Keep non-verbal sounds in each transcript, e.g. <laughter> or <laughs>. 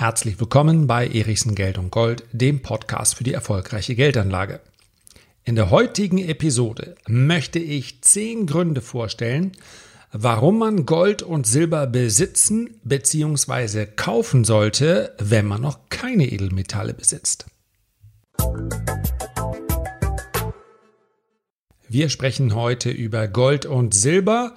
Herzlich willkommen bei Erichsen Geld und Gold, dem Podcast für die erfolgreiche Geldanlage. In der heutigen Episode möchte ich zehn Gründe vorstellen, warum man Gold und Silber besitzen bzw. kaufen sollte, wenn man noch keine Edelmetalle besitzt. Wir sprechen heute über Gold und Silber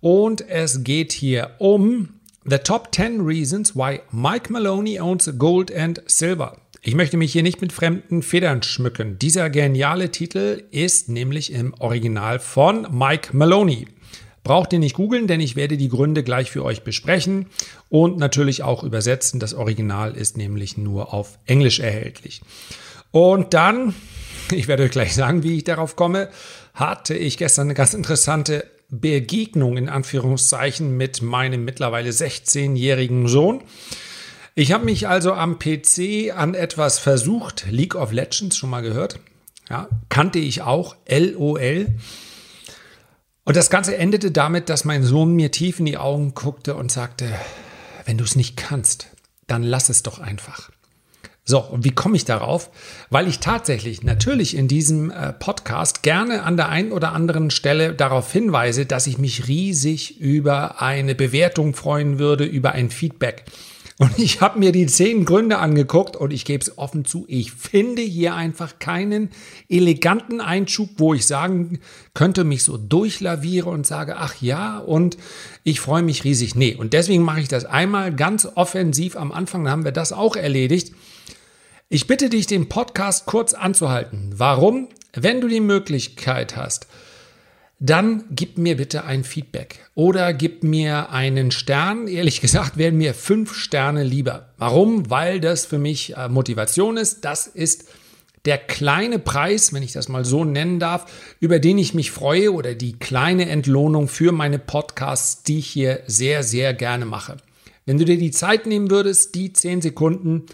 und es geht hier um The Top 10 Reasons Why Mike Maloney Owns Gold and Silber. Ich möchte mich hier nicht mit fremden Federn schmücken. Dieser geniale Titel ist nämlich im Original von Mike Maloney. Braucht ihr nicht googeln, denn ich werde die Gründe gleich für euch besprechen und natürlich auch übersetzen. Das Original ist nämlich nur auf Englisch erhältlich. Und dann, <laughs> ich werde euch gleich sagen, wie ich darauf komme, hatte ich gestern eine ganz interessante Begegnung in Anführungszeichen mit meinem mittlerweile 16-jährigen Sohn. Ich habe mich also am PC an etwas versucht, League of Legends schon mal gehört. Ja, kannte ich auch, LOL. Und das Ganze endete damit, dass mein Sohn mir tief in die Augen guckte und sagte, wenn du es nicht kannst, dann lass es doch einfach. So, und wie komme ich darauf? Weil ich tatsächlich natürlich in diesem äh, Podcast gerne an der einen oder anderen Stelle darauf hinweise, dass ich mich riesig über eine Bewertung freuen würde, über ein Feedback. Und ich habe mir die zehn Gründe angeguckt und ich gebe es offen zu, ich finde hier einfach keinen eleganten Einschub, wo ich sagen könnte, mich so durchlaviere und sage, ach ja, und ich freue mich riesig. Nee, und deswegen mache ich das einmal ganz offensiv am Anfang, dann haben wir das auch erledigt. Ich bitte dich, den Podcast kurz anzuhalten. Warum? Wenn du die Möglichkeit hast, dann gib mir bitte ein Feedback oder gib mir einen Stern. Ehrlich <laughs> gesagt werden mir fünf Sterne lieber. Warum? Weil das für mich äh, Motivation ist. Das ist der kleine Preis, wenn ich das mal so nennen darf, über den ich mich freue oder die kleine Entlohnung für meine Podcasts, die ich hier sehr, sehr gerne mache. Wenn du dir die Zeit nehmen würdest, die zehn Sekunden,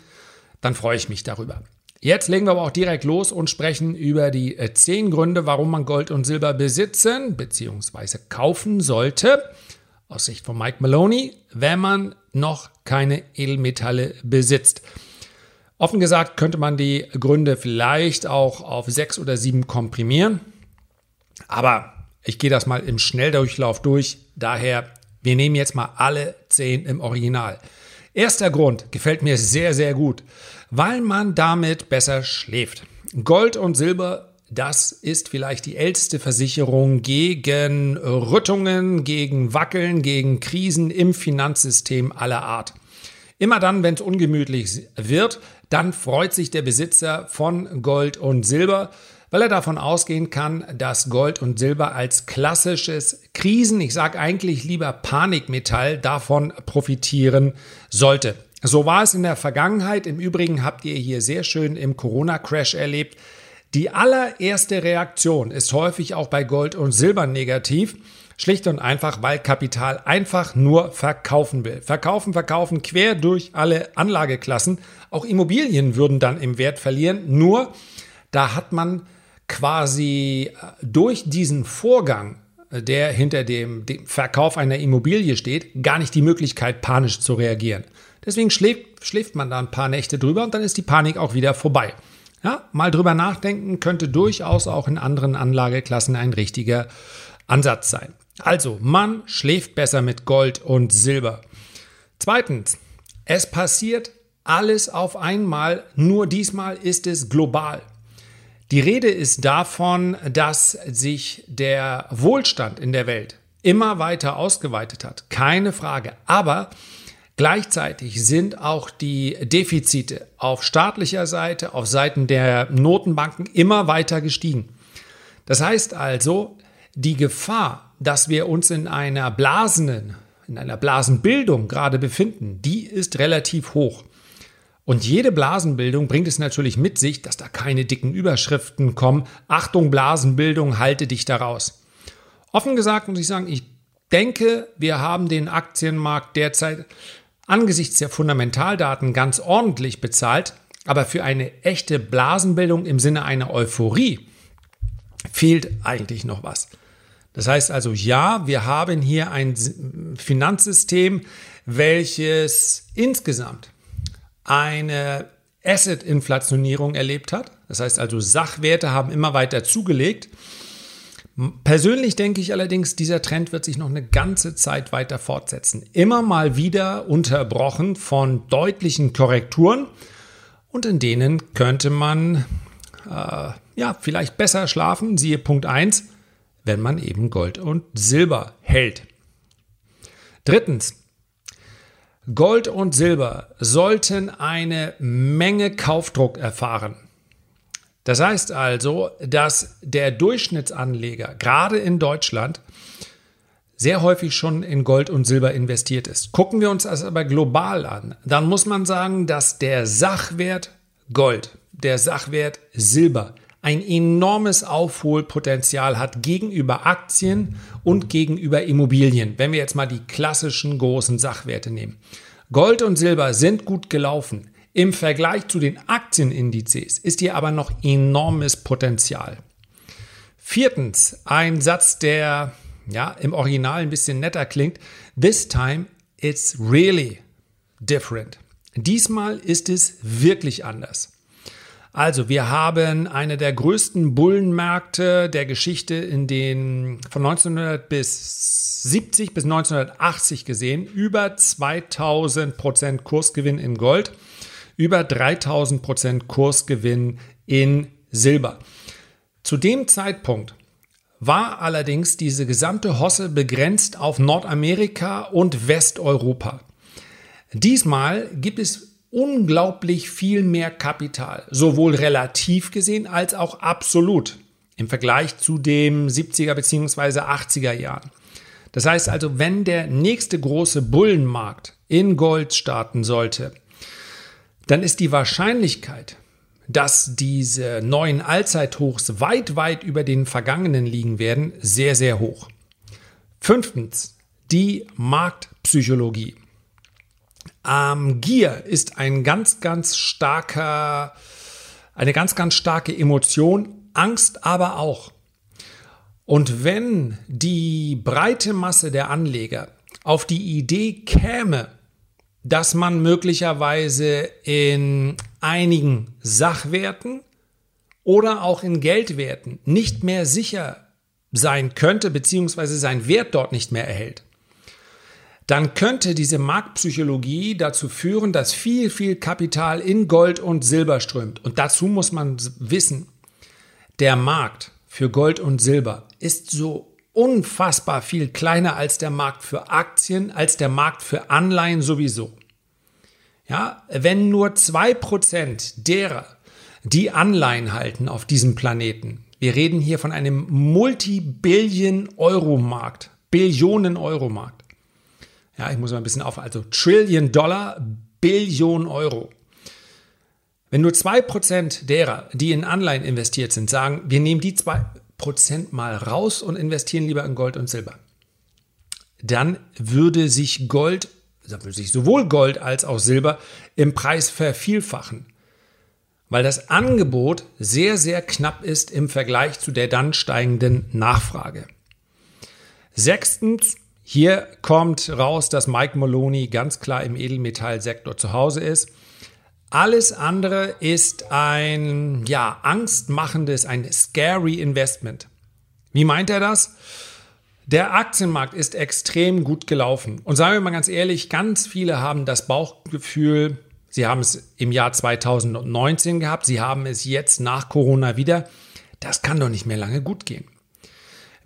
dann freue ich mich darüber. Jetzt legen wir aber auch direkt los und sprechen über die äh, zehn Gründe, warum man Gold und Silber besitzen bzw. kaufen sollte. Aus Sicht von Mike Maloney, wenn man noch keine Edelmetalle besitzt. Offen gesagt könnte man die Gründe vielleicht auch auf sechs oder sieben komprimieren. Aber ich gehe das mal im Schnelldurchlauf durch. Daher, wir nehmen jetzt mal alle zehn im Original. Erster Grund gefällt mir sehr, sehr gut, weil man damit besser schläft. Gold und Silber, das ist vielleicht die älteste Versicherung gegen Rüttungen, gegen Wackeln, gegen Krisen im Finanzsystem aller Art. Immer dann, wenn es ungemütlich wird, dann freut sich der Besitzer von Gold und Silber, weil er davon ausgehen kann, dass Gold und Silber als klassisches Krisen, ich sage eigentlich lieber Panikmetall, davon profitieren sollte. So war es in der Vergangenheit. Im Übrigen habt ihr hier sehr schön im Corona-Crash erlebt. Die allererste Reaktion ist häufig auch bei Gold und Silber negativ. Schlicht und einfach, weil Kapital einfach nur verkaufen will. Verkaufen, verkaufen, quer durch alle Anlageklassen. Auch Immobilien würden dann im Wert verlieren. Nur da hat man quasi äh, durch diesen Vorgang, äh, der hinter dem, dem, Verkauf einer Immobilie steht, gar nicht die Möglichkeit, panisch zu reagieren. Deswegen schläft, schläft man da ein paar Nächte drüber und dann ist die Panik auch wieder vorbei. Ja, mal drüber nachdenken könnte durchaus auch in anderen Anlageklassen ein richtiger Ansatz sein. Also, man schläft besser mit Gold und Silber. Zweitens, es passiert alles auf einmal, nur diesmal ist es global. Die Rede ist davon, dass sich der Wohlstand in der Welt immer weiter ausgeweitet hat. Keine Frage. Aber gleichzeitig sind auch die Defizite auf staatlicher Seite, auf Seiten der Notenbanken immer weiter gestiegen. Das heißt also, die Gefahr, dass wir uns in einer blasenen, in einer Blasenbildung gerade befinden, die ist relativ hoch. Und jede Blasenbildung bringt es natürlich mit sich, dass da keine dicken Überschriften kommen. Achtung, Blasenbildung, halte dich daraus. Offen gesagt muss ich sagen, ich denke, wir haben den Aktienmarkt derzeit angesichts der Fundamentaldaten ganz ordentlich bezahlt. Aber für eine echte Blasenbildung im Sinne einer Euphorie fehlt eigentlich noch was. Das heißt also, ja, wir haben hier ein Finanzsystem, welches insgesamt eine Asset-Inflationierung erlebt hat. Das heißt also, Sachwerte haben immer weiter zugelegt. Persönlich denke ich allerdings, dieser Trend wird sich noch eine ganze Zeit weiter fortsetzen. Immer mal wieder unterbrochen von deutlichen Korrekturen und in denen könnte man äh, ja vielleicht besser schlafen, siehe Punkt 1, wenn man eben Gold und Silber hält. Drittens, Gold und Silber sollten eine Menge Kaufdruck erfahren. Das heißt also, dass der Durchschnittsanleger gerade in Deutschland sehr häufig schon in Gold und Silber investiert ist. Gucken wir uns das aber global an, dann muss man sagen, dass der Sachwert Gold, der Sachwert Silber ein enormes Aufholpotenzial hat gegenüber Aktien und gegenüber Immobilien, wenn wir jetzt mal die klassischen großen Sachwerte nehmen. Gold und Silber sind gut gelaufen. Im Vergleich zu den Aktienindizes ist hier aber noch enormes Potenzial. Viertens, ein Satz, der ja im Original ein bisschen netter klingt. This time it's really different. Diesmal ist es wirklich anders. Also, wir haben eine der größten Bullenmärkte der Geschichte in den von 1900 bis 70 bis 1980 gesehen. Über 2000 Prozent Kursgewinn in Gold, über 3000 Prozent Kursgewinn in Silber. Zu dem Zeitpunkt war allerdings diese gesamte Hosse begrenzt auf Nordamerika und Westeuropa. Diesmal gibt es unglaublich viel mehr Kapital, sowohl relativ gesehen als auch absolut im Vergleich zu dem 70er bzw. 80er Jahren. Das heißt also, wenn der nächste große Bullenmarkt in Gold starten sollte, dann ist die Wahrscheinlichkeit, dass diese neuen Allzeithochs weit, weit über den vergangenen liegen werden, sehr, sehr hoch. Fünftens, die Marktpsychologie. Ähm, Gier ist ein ganz, ganz starker, eine ganz, ganz starke Emotion, Angst aber auch. Und wenn die breite Masse der Anleger auf die Idee käme, dass man möglicherweise in einigen Sachwerten oder auch in Geldwerten nicht mehr sicher sein könnte, beziehungsweise sein Wert dort nicht mehr erhält, dann könnte diese Marktpsychologie dazu führen, dass viel, viel Kapital in Gold und Silber strömt. Und dazu muss man wissen, der Markt für Gold und Silber ist so unfassbar viel kleiner als der Markt für Aktien, als der Markt für Anleihen sowieso. Ja, wenn nur zwei Prozent derer, die Anleihen halten auf diesem Planeten, wir reden hier von einem Multibillion-Euro-Markt, Billionen-Euro-Markt, ja, ich muss mal ein bisschen auf, also Trillion Dollar, Billion Euro. Wenn nur 2% derer, die in Anleihen investiert sind, sagen, wir nehmen die 2% mal raus und investieren lieber in Gold und Silber, dann würde sich Gold, sich sowohl Gold als auch Silber im Preis vervielfachen, weil das Angebot sehr, sehr knapp ist im Vergleich zu der dann steigenden Nachfrage. Sechstens, hier kommt raus, dass Mike Maloney ganz klar im Edelmetallsektor zu Hause ist. Alles andere ist ein, ja, angstmachendes, ein scary Investment. Wie meint er das? Der Aktienmarkt ist extrem gut gelaufen. Und sagen wir mal ganz ehrlich, ganz viele haben das Bauchgefühl, sie haben es im Jahr 2019 gehabt, sie haben es jetzt nach Corona wieder. Das kann doch nicht mehr lange gut gehen.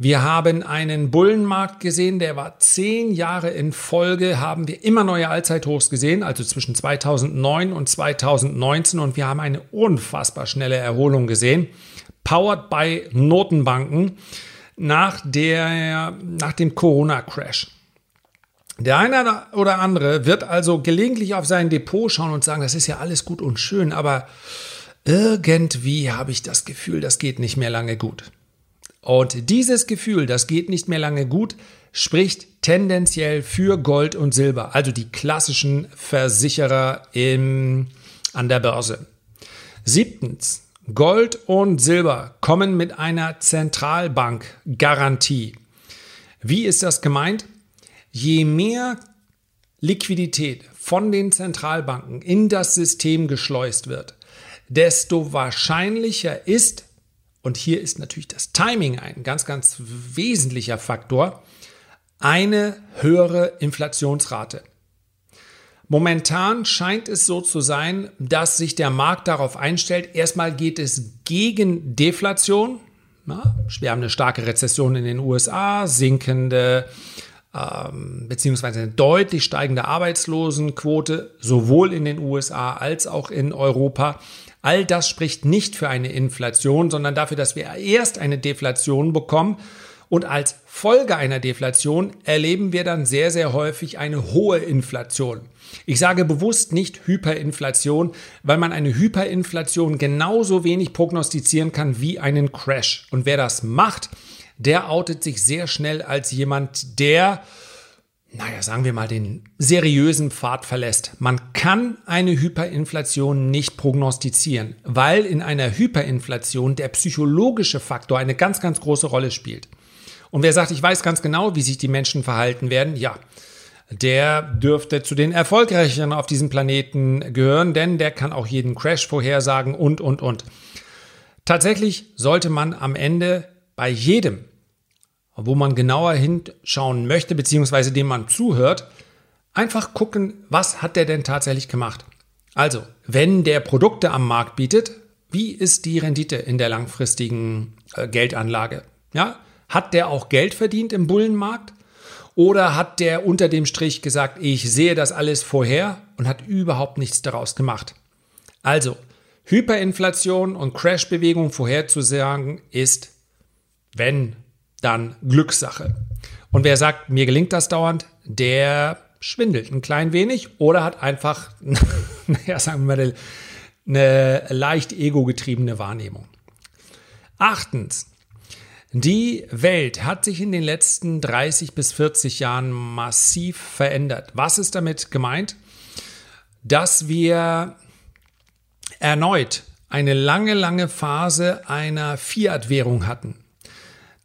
Wir haben einen Bullenmarkt gesehen, der war zehn Jahre in Folge, haben wir immer neue Allzeithochs gesehen, also zwischen 2009 und 2019 und wir haben eine unfassbar schnelle Erholung gesehen, powered by Notenbanken nach, der, nach dem Corona-Crash. Der eine oder andere wird also gelegentlich auf sein Depot schauen und sagen, das ist ja alles gut und schön, aber irgendwie habe ich das Gefühl, das geht nicht mehr lange gut. Und dieses Gefühl, das geht nicht mehr lange gut, spricht tendenziell für Gold und Silber, also die klassischen Versicherer im, an der Börse. Siebtens, Gold und Silber kommen mit einer Zentralbankgarantie. Wie ist das gemeint? Je mehr Liquidität von den Zentralbanken in das System geschleust wird, desto wahrscheinlicher ist, und hier ist natürlich das Timing ein ganz, ganz wesentlicher Faktor, eine höhere Inflationsrate. Momentan scheint es so zu sein, dass sich der Markt darauf einstellt, erstmal geht es gegen Deflation. wir haben eine starke Rezession in den USA, sinkende ähm, beziehungsweise eine deutlich steigende Arbeitslosenquote, sowohl in den USA als auch in Europa. All das spricht nicht für eine Inflation, sondern dafür, dass wir erst eine Deflation bekommen. Und als Folge einer Deflation erleben wir dann sehr, sehr häufig eine hohe Inflation. Ich sage bewusst nicht Hyperinflation, weil man eine Hyperinflation genauso wenig prognostizieren kann wie einen Crash. Und wer das macht, der outet sich sehr schnell als jemand, der naja, sagen wir mal, den seriösen Pfad verlässt. Man kann eine Hyperinflation nicht prognostizieren, weil in einer Hyperinflation der psychologische Faktor eine ganz, ganz große Rolle spielt. Und wer sagt, ich weiß ganz genau, wie sich die Menschen verhalten werden, ja, der dürfte zu den Erfolgreicheren auf diesem Planeten gehören, denn der kann auch jeden Crash vorhersagen und, und, und. Tatsächlich sollte man am Ende bei jedem wo man genauer hinschauen möchte, beziehungsweise dem man zuhört, einfach gucken, was hat der denn tatsächlich gemacht. Also, wenn der Produkte am Markt bietet, wie ist die Rendite in der langfristigen äh, Geldanlage? Ja, hat der auch Geld verdient im Bullenmarkt? Oder hat der unter dem Strich gesagt, ich sehe das alles vorher und hat überhaupt nichts daraus gemacht? Also, Hyperinflation und Crashbewegung vorherzusagen ist, wenn dann Glückssache. Und wer sagt, mir gelingt das dauernd, der schwindelt ein klein wenig oder hat einfach, <laughs> naja, sagen wir mal, eine leicht ego-getriebene Wahrnehmung. Achtens. Die Welt hat sich in den letzten 30 bis 40 Jahren massiv verändert. Was ist damit gemeint? Dass wir erneut eine lange, lange Phase einer Fiat-Währung hatten.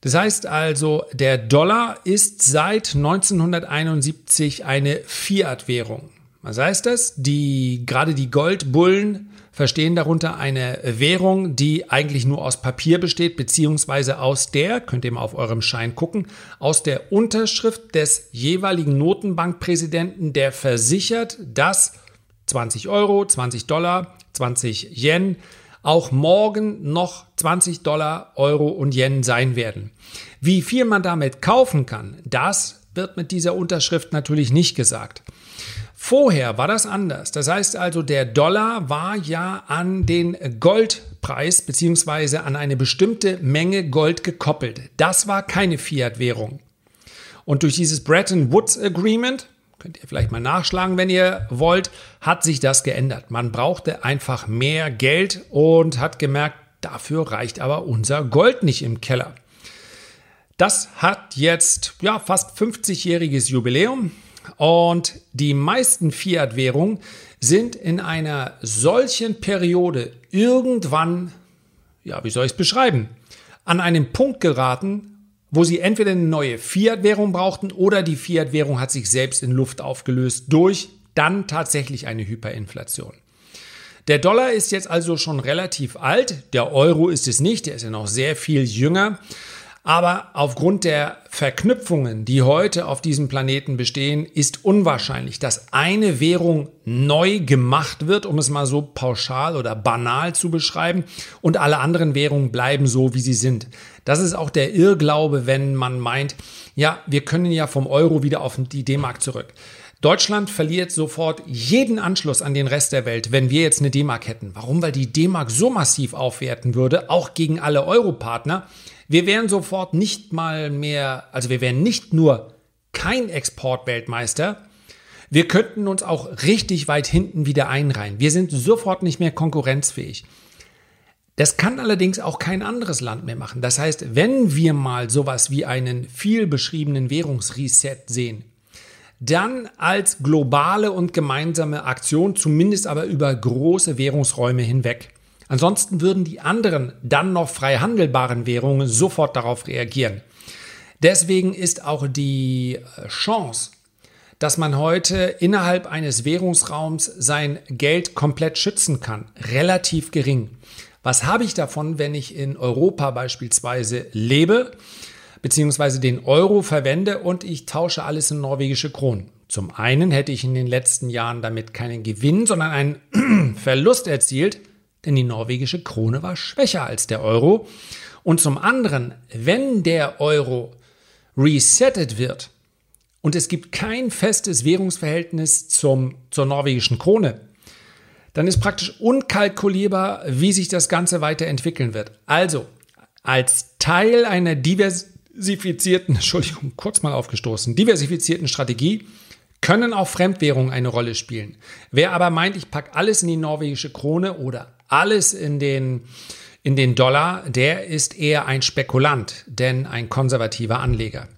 Das heißt also, der Dollar ist seit 1971 eine Fiat-Währung. Was heißt das? Die, gerade die Goldbullen verstehen darunter eine Währung, die eigentlich nur aus Papier besteht, beziehungsweise aus der, könnt ihr mal auf eurem Schein gucken, aus der Unterschrift des jeweiligen Notenbankpräsidenten, der versichert, dass 20 Euro, 20 Dollar, 20 Yen auch morgen noch 20 Dollar, Euro und Yen sein werden. Wie viel man damit kaufen kann, das wird mit dieser Unterschrift natürlich nicht gesagt. Vorher war das anders. Das heißt also, der Dollar war ja an den Goldpreis bzw. an eine bestimmte Menge Gold gekoppelt. Das war keine Fiat-Währung. Und durch dieses Bretton Woods Agreement könnt ihr vielleicht mal nachschlagen, wenn ihr wollt, hat sich das geändert. Man brauchte einfach mehr Geld und hat gemerkt, dafür reicht aber unser Gold nicht im Keller. Das hat jetzt ja fast 50-jähriges Jubiläum und die meisten Fiat-Währungen sind in einer solchen Periode irgendwann, ja, wie soll ich es beschreiben, an einen Punkt geraten, wo sie entweder eine neue Fiat-Währung brauchten oder die Fiat-Währung hat sich selbst in Luft aufgelöst durch dann tatsächlich eine Hyperinflation. Der Dollar ist jetzt also schon relativ alt, der Euro ist es nicht, der ist ja noch sehr viel jünger. Aber aufgrund der Verknüpfungen, die heute auf diesem Planeten bestehen, ist unwahrscheinlich, dass eine Währung neu gemacht wird, um es mal so pauschal oder banal zu beschreiben, und alle anderen Währungen bleiben so, wie sie sind. Das ist auch der Irrglaube, wenn man meint, ja, wir können ja vom Euro wieder auf die D-Mark zurück. Deutschland verliert sofort jeden Anschluss an den Rest der Welt, wenn wir jetzt eine D-Mark hätten. Warum? Weil die D-Mark so massiv aufwerten würde, auch gegen alle Europartner. Wir wären sofort nicht mal mehr, also wir wären nicht nur kein Exportweltmeister, wir könnten uns auch richtig weit hinten wieder einreihen. Wir sind sofort nicht mehr konkurrenzfähig. Das kann allerdings auch kein anderes Land mehr machen. Das heißt, wenn wir mal sowas wie einen viel beschriebenen Währungsreset sehen, dann als globale und gemeinsame Aktion, zumindest aber über große Währungsräume hinweg. Ansonsten würden die anderen dann noch frei handelbaren Währungen sofort darauf reagieren. Deswegen ist auch die äh, Chance, dass man heute innerhalb eines Währungsraums sein Geld komplett schützen kann. Relativ gering. Was habe ich davon, wenn ich in Europa beispielsweise lebe, beziehungsweise den Euro verwende und ich tausche alles in norwegische Kronen? Zum einen hätte ich in den letzten Jahren damit keinen Gewinn, sondern einen <clears throat> Verlust erzielt, denn die norwegische Krone war schwächer als der Euro. Und zum anderen, wenn der Euro resettet wird und es gibt kein festes Währungsverhältnis zum, zur norwegischen Krone, dann ist praktisch unkalkulierbar, wie sich das Ganze weiterentwickeln wird. Also, als Teil einer diversifizierten, <laughs> Entschuldigung, kurz mal aufgestoßen, diversifizierten Strategie können auch Fremdwährungen eine Rolle spielen. Wer aber meint, ich packe alles in die norwegische Krone oder alles in den, in den Dollar, der ist eher ein Spekulant, denn ein konservativer Anleger.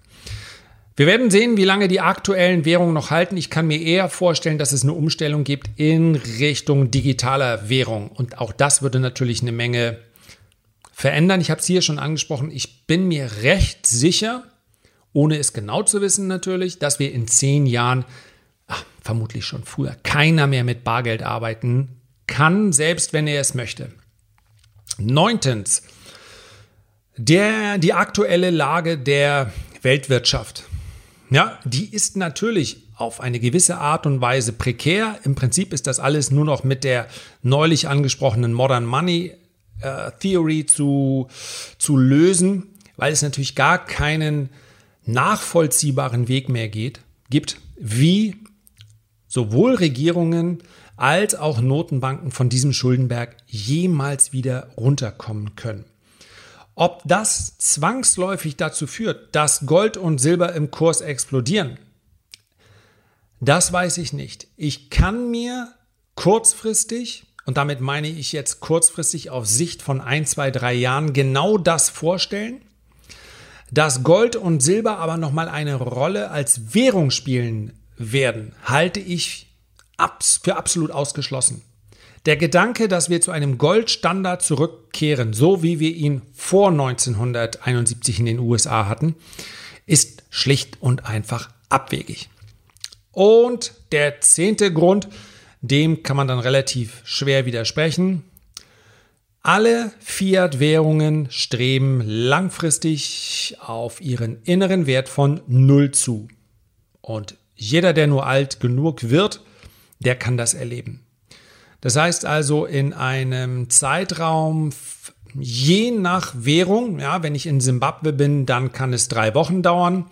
Wir werden sehen, wie lange die aktuellen Währungen noch halten. Ich kann mir eher vorstellen, dass es eine Umstellung gibt in Richtung digitaler Währung. Und auch das würde natürlich eine Menge verändern. Ich habe es hier schon angesprochen. Ich bin mir recht sicher, ohne es genau zu wissen natürlich, dass wir in zehn Jahren, ach, vermutlich schon früher, keiner mehr mit Bargeld arbeiten kann, selbst wenn er es möchte. Neuntens, der, die aktuelle Lage der Weltwirtschaft. Ja, die ist natürlich auf eine gewisse Art und Weise prekär. Im Prinzip ist das alles nur noch mit der neulich angesprochenen Modern Money äh, Theory zu, zu lösen, weil es natürlich gar keinen nachvollziehbaren Weg mehr geht, gibt, wie sowohl Regierungen als auch Notenbanken von diesem Schuldenberg jemals wieder runterkommen können. Ob das zwangsläufig dazu führt, dass Gold und Silber im Kurs explodieren, das weiß ich nicht. Ich kann mir kurzfristig, und damit meine ich jetzt kurzfristig auf Sicht von ein, zwei, drei Jahren, genau das vorstellen, dass Gold und Silber aber nochmal eine Rolle als Währung spielen werden, halte ich für absolut ausgeschlossen. Der Gedanke, dass wir zu einem Goldstandard zurückkehren, so wie wir ihn vor 1971 in den USA hatten, ist schlicht und einfach abwegig. Und der zehnte Grund, dem kann man dann relativ schwer widersprechen. Alle Fiat-Währungen streben langfristig auf ihren inneren Wert von Null zu. Und jeder, der nur alt genug wird, der kann das erleben. Das heißt also in einem Zeitraum je nach Währung, ja, wenn ich in Simbabwe bin, dann kann es drei Wochen dauern.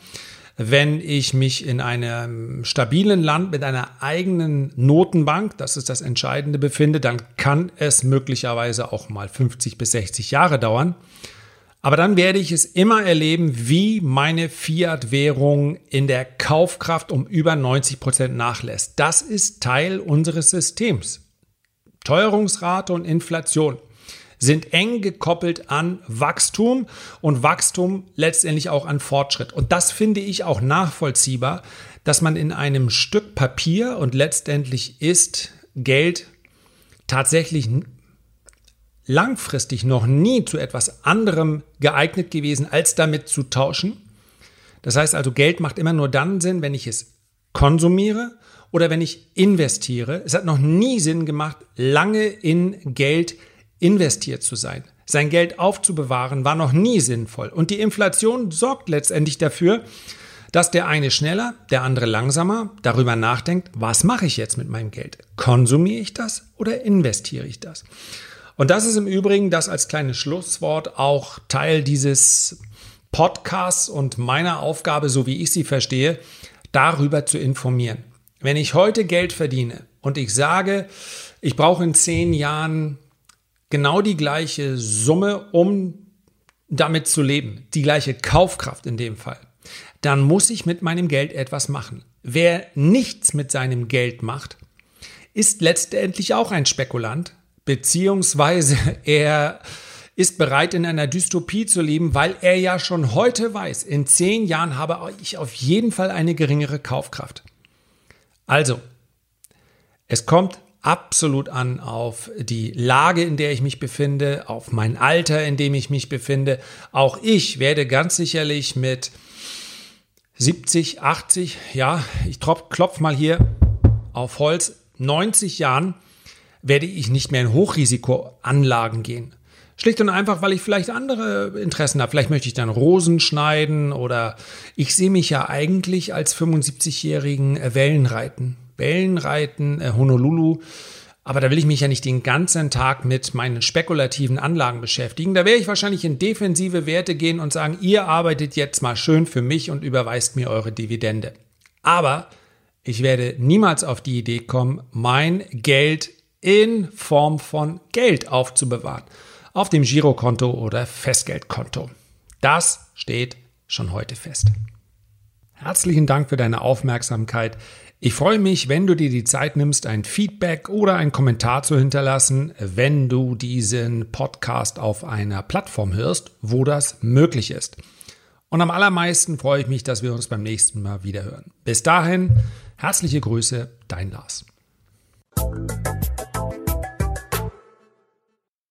Wenn ich mich in einem stabilen Land mit einer eigenen Notenbank, das ist das Entscheidende, befinde, dann kann es möglicherweise auch mal 50 bis 60 Jahre dauern. Aber dann werde ich es immer erleben, wie meine Fiat-Währung in der Kaufkraft um über 90 Prozent nachlässt. Das ist Teil unseres Systems. Teuerungsrate und Inflation sind eng gekoppelt an Wachstum und Wachstum letztendlich auch an Fortschritt. Und das finde ich auch nachvollziehbar, dass man in einem Stück Papier und letztendlich ist Geld tatsächlich langfristig noch nie zu etwas anderem geeignet gewesen, als damit zu tauschen. Das heißt also, Geld macht immer nur dann Sinn, wenn ich es konsumiere oder wenn ich investiere. Es hat noch nie Sinn gemacht, lange in Geld investiert zu sein. Sein Geld aufzubewahren war noch nie sinnvoll. Und die Inflation sorgt letztendlich dafür, dass der eine schneller, der andere langsamer darüber nachdenkt, was mache ich jetzt mit meinem Geld? Konsumiere ich das oder investiere ich das? Und das ist im Übrigen das als kleines Schlusswort auch Teil dieses Podcasts und meiner Aufgabe, so wie ich sie verstehe, darüber zu informieren. Wenn ich heute Geld verdiene und ich sage, ich brauche in zehn Jahren genau die gleiche Summe, um damit zu leben, die gleiche Kaufkraft in dem Fall, dann muss ich mit meinem Geld etwas machen. Wer nichts mit seinem Geld macht, ist letztendlich auch ein Spekulant, beziehungsweise <laughs> er ist bereit, in einer Dystopie zu leben, weil er ja schon heute weiß, in zehn Jahren habe ich auf jeden Fall eine geringere Kaufkraft. Also, es kommt absolut an auf die Lage, in der ich mich befinde, auf mein Alter, in dem ich mich befinde. Auch ich werde ganz sicherlich mit 70, 80, ja, ich klopf mal hier auf Holz, 90 Jahren werde ich nicht mehr in Hochrisikoanlagen gehen. Schlicht und einfach, weil ich vielleicht andere Interessen habe. Vielleicht möchte ich dann Rosen schneiden oder ich sehe mich ja eigentlich als 75-jährigen Wellenreiten. Wellenreiten, äh, Honolulu. Aber da will ich mich ja nicht den ganzen Tag mit meinen spekulativen Anlagen beschäftigen. Da werde ich wahrscheinlich in defensive Werte gehen und sagen, ihr arbeitet jetzt mal schön für mich und überweist mir eure Dividende. Aber ich werde niemals auf die Idee kommen, mein Geld in Form von Geld aufzubewahren. Auf dem Girokonto oder Festgeldkonto. Das steht schon heute fest. Herzlichen Dank für deine Aufmerksamkeit. Ich freue mich, wenn du dir die Zeit nimmst, ein Feedback oder einen Kommentar zu hinterlassen, wenn du diesen Podcast auf einer Plattform hörst, wo das möglich ist. Und am allermeisten freue ich mich, dass wir uns beim nächsten Mal wieder hören. Bis dahin, herzliche Grüße, dein Lars.